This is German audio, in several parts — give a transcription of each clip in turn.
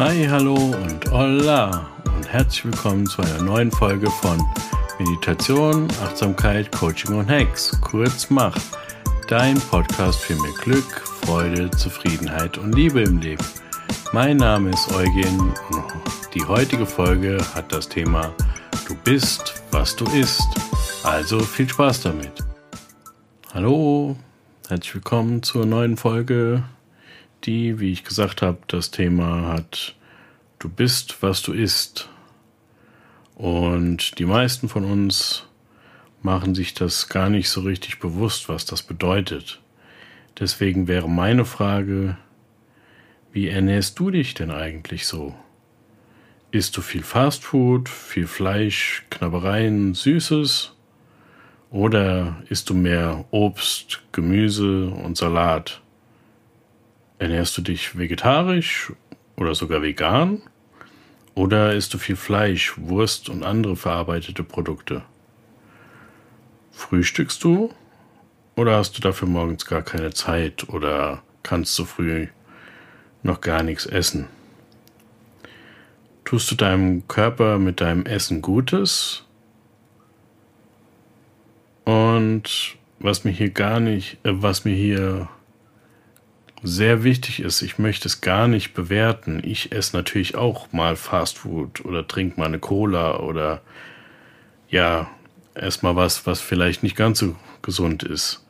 Hi, hallo und hola und herzlich willkommen zu einer neuen Folge von Meditation, Achtsamkeit, Coaching und Hacks, kurz Mach, dein Podcast für mehr Glück, Freude, Zufriedenheit und Liebe im Leben. Mein Name ist Eugen und die heutige Folge hat das Thema Du bist, was du isst. Also viel Spaß damit. Hallo, herzlich willkommen zur neuen Folge die, wie ich gesagt habe, das Thema hat, du bist, was du isst. Und die meisten von uns machen sich das gar nicht so richtig bewusst, was das bedeutet. Deswegen wäre meine Frage, wie ernährst du dich denn eigentlich so? Isst du viel Fastfood, viel Fleisch, Knabbereien, Süßes? Oder isst du mehr Obst, Gemüse und Salat? Ernährst du dich vegetarisch oder sogar vegan? Oder isst du viel Fleisch, Wurst und andere verarbeitete Produkte? Frühstückst du? Oder hast du dafür morgens gar keine Zeit oder kannst so früh noch gar nichts essen? Tust du deinem Körper mit deinem Essen Gutes? Und was mir hier gar nicht, äh, was mir hier sehr wichtig ist, ich möchte es gar nicht bewerten. Ich esse natürlich auch mal Fastfood oder trinke mal eine Cola oder ja, esse mal was, was vielleicht nicht ganz so gesund ist.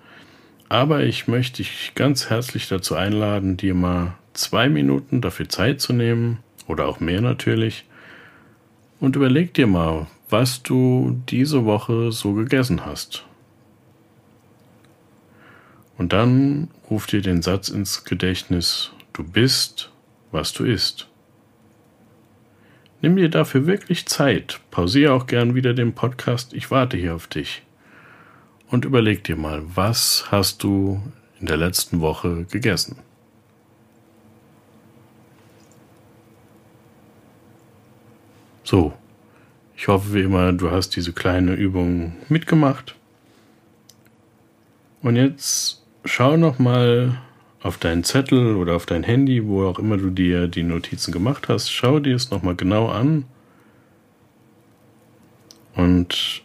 Aber ich möchte dich ganz herzlich dazu einladen, dir mal zwei Minuten dafür Zeit zu nehmen oder auch mehr natürlich und überleg dir mal, was du diese Woche so gegessen hast. Und dann ruf dir den Satz ins Gedächtnis, du bist, was du isst. Nimm dir dafür wirklich Zeit, pausiere auch gern wieder den Podcast, ich warte hier auf dich. Und überleg dir mal, was hast du in der letzten Woche gegessen? So, ich hoffe wie immer, du hast diese kleine Übung mitgemacht. Und jetzt schau noch mal auf deinen Zettel oder auf dein Handy, wo auch immer du dir die Notizen gemacht hast. Schau dir es noch mal genau an und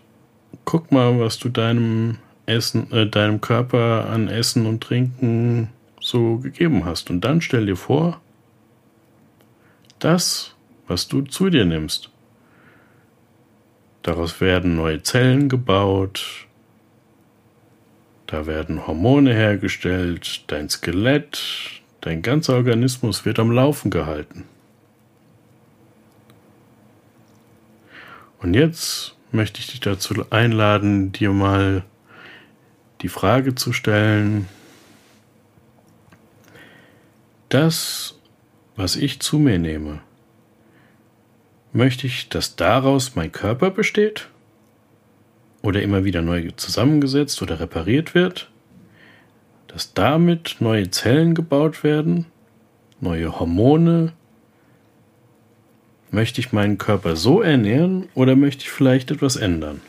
guck mal, was du deinem Essen, äh, deinem Körper an Essen und Trinken so gegeben hast. Und dann stell dir vor, das, was du zu dir nimmst, daraus werden neue Zellen gebaut, da werden Hormone hergestellt, dein Skelett, dein ganzer Organismus wird am Laufen gehalten. Und jetzt möchte ich dich dazu einladen, dir mal die Frage zu stellen, das, was ich zu mir nehme, möchte ich, dass daraus mein Körper besteht? Oder immer wieder neu zusammengesetzt oder repariert wird, dass damit neue Zellen gebaut werden, neue Hormone. Möchte ich meinen Körper so ernähren oder möchte ich vielleicht etwas ändern?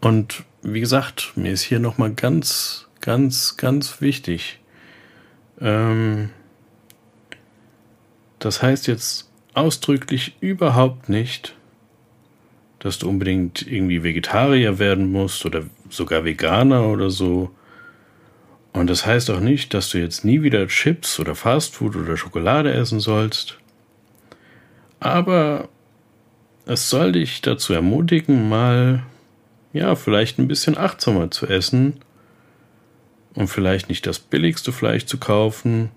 Und wie gesagt, mir ist hier nochmal ganz, ganz, ganz wichtig. Ähm, das heißt jetzt ausdrücklich überhaupt nicht, dass du unbedingt irgendwie Vegetarier werden musst oder sogar Veganer oder so. Und das heißt auch nicht, dass du jetzt nie wieder Chips oder Fastfood oder Schokolade essen sollst. Aber es soll dich dazu ermutigen, mal, ja, vielleicht ein bisschen achtsamer zu essen und vielleicht nicht das billigste Fleisch zu kaufen,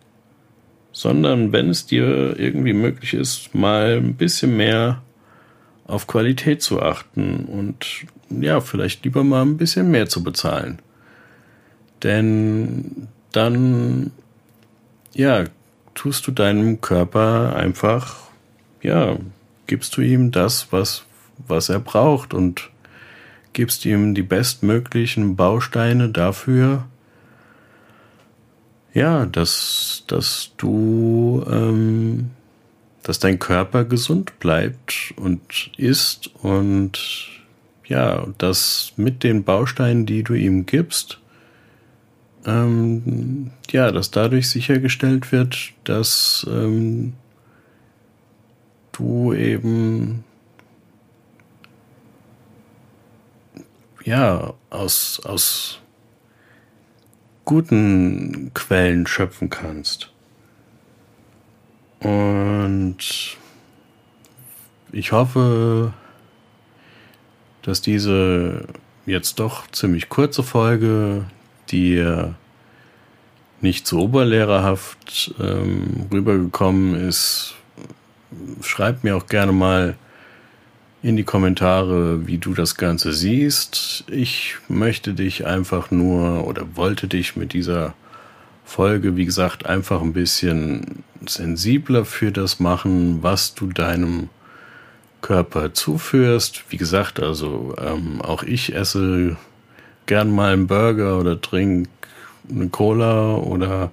sondern wenn es dir irgendwie möglich ist, mal ein bisschen mehr auf Qualität zu achten und ja, vielleicht lieber mal ein bisschen mehr zu bezahlen. Denn dann, ja, tust du deinem Körper einfach, ja, gibst du ihm das, was, was er braucht und gibst ihm die bestmöglichen Bausteine dafür, ja, dass, dass du ähm, dass dein Körper gesund bleibt und ist und ja, dass mit den Bausteinen, die du ihm gibst, ähm, ja, dass dadurch sichergestellt wird, dass ähm, du eben ja aus, aus guten Quellen schöpfen kannst. Und ich hoffe, dass diese jetzt doch ziemlich kurze Folge dir nicht zu oberlehrerhaft ähm, rübergekommen ist. Schreib mir auch gerne mal in die Kommentare, wie du das Ganze siehst. Ich möchte dich einfach nur oder wollte dich mit dieser Folge, wie gesagt, einfach ein bisschen sensibler für das machen, was du deinem Körper zuführst. Wie gesagt, also ähm, auch ich esse gern mal einen Burger oder trinke eine Cola oder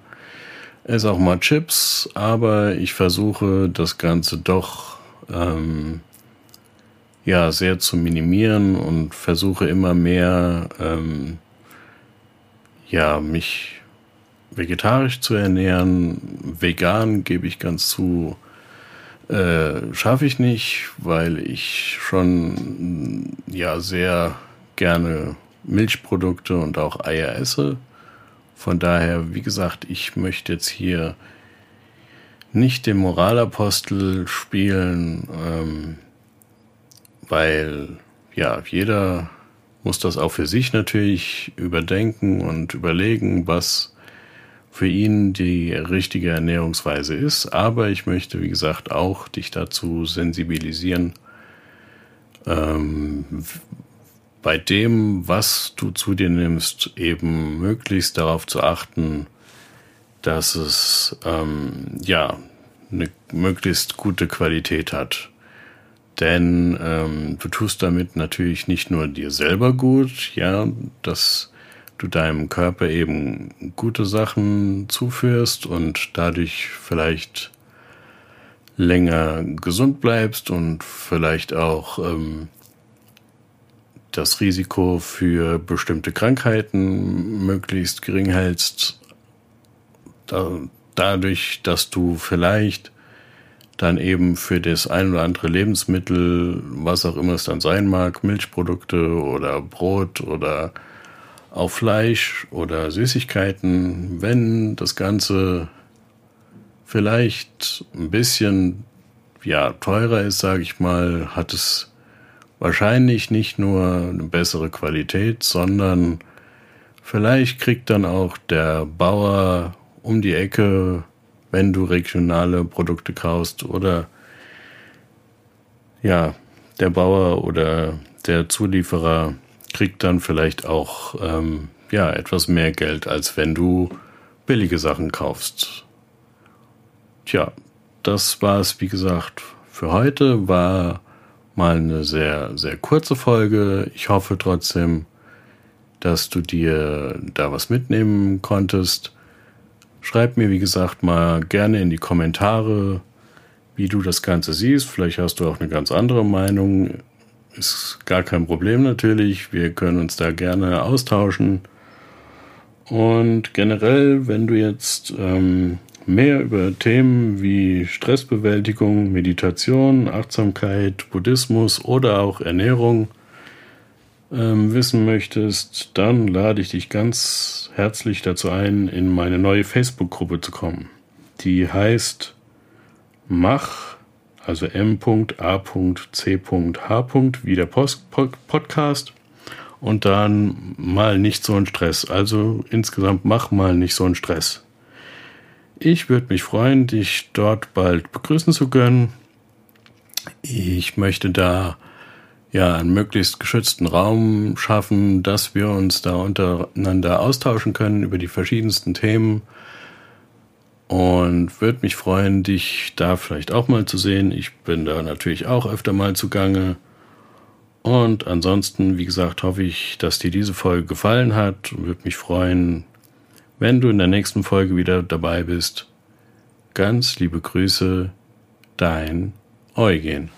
esse auch mal Chips, aber ich versuche das Ganze doch ähm, ja sehr zu minimieren und versuche immer mehr ähm, ja mich vegetarisch zu ernähren. Vegan gebe ich ganz zu, äh, schaffe ich nicht, weil ich schon ja sehr gerne Milchprodukte und auch Eier esse. Von daher, wie gesagt, ich möchte jetzt hier nicht den Moralapostel spielen. Ähm, weil ja, jeder muss das auch für sich natürlich überdenken und überlegen, was für ihn die richtige Ernährungsweise ist. Aber ich möchte, wie gesagt, auch dich dazu sensibilisieren, ähm, bei dem, was du zu dir nimmst, eben möglichst darauf zu achten, dass es ähm, ja eine möglichst gute Qualität hat. Denn ähm, du tust damit natürlich nicht nur dir selber gut, ja, dass du deinem Körper eben gute Sachen zuführst und dadurch vielleicht länger gesund bleibst und vielleicht auch ähm, das Risiko für bestimmte Krankheiten möglichst gering hältst, da, dadurch, dass du vielleicht dann eben für das ein oder andere Lebensmittel, was auch immer es dann sein mag, Milchprodukte oder Brot oder auch Fleisch oder Süßigkeiten, wenn das Ganze vielleicht ein bisschen ja teurer ist, sage ich mal, hat es wahrscheinlich nicht nur eine bessere Qualität, sondern vielleicht kriegt dann auch der Bauer um die Ecke wenn du regionale Produkte kaufst oder ja, der Bauer oder der Zulieferer kriegt dann vielleicht auch ähm, ja etwas mehr Geld, als wenn du billige Sachen kaufst. Tja, das war es, wie gesagt, für heute. War mal eine sehr, sehr kurze Folge. Ich hoffe trotzdem, dass du dir da was mitnehmen konntest. Schreib mir, wie gesagt, mal gerne in die Kommentare, wie du das Ganze siehst. Vielleicht hast du auch eine ganz andere Meinung. Ist gar kein Problem natürlich. Wir können uns da gerne austauschen. Und generell, wenn du jetzt ähm, mehr über Themen wie Stressbewältigung, Meditation, Achtsamkeit, Buddhismus oder auch Ernährung ähm, wissen möchtest, dann lade ich dich ganz herzlich dazu ein, in meine neue Facebook-Gruppe zu kommen. Die heißt Mach, also m.a.c.h. wie der Post Podcast und dann mal nicht so ein Stress. Also insgesamt mach mal nicht so einen Stress. Ich würde mich freuen, dich dort bald begrüßen zu können. Ich möchte da ja, einen möglichst geschützten Raum schaffen, dass wir uns da untereinander austauschen können über die verschiedensten Themen. Und würde mich freuen, dich da vielleicht auch mal zu sehen. Ich bin da natürlich auch öfter mal zugange. Und ansonsten, wie gesagt, hoffe ich, dass dir diese Folge gefallen hat und würde mich freuen, wenn du in der nächsten Folge wieder dabei bist. Ganz liebe Grüße, dein Eugen.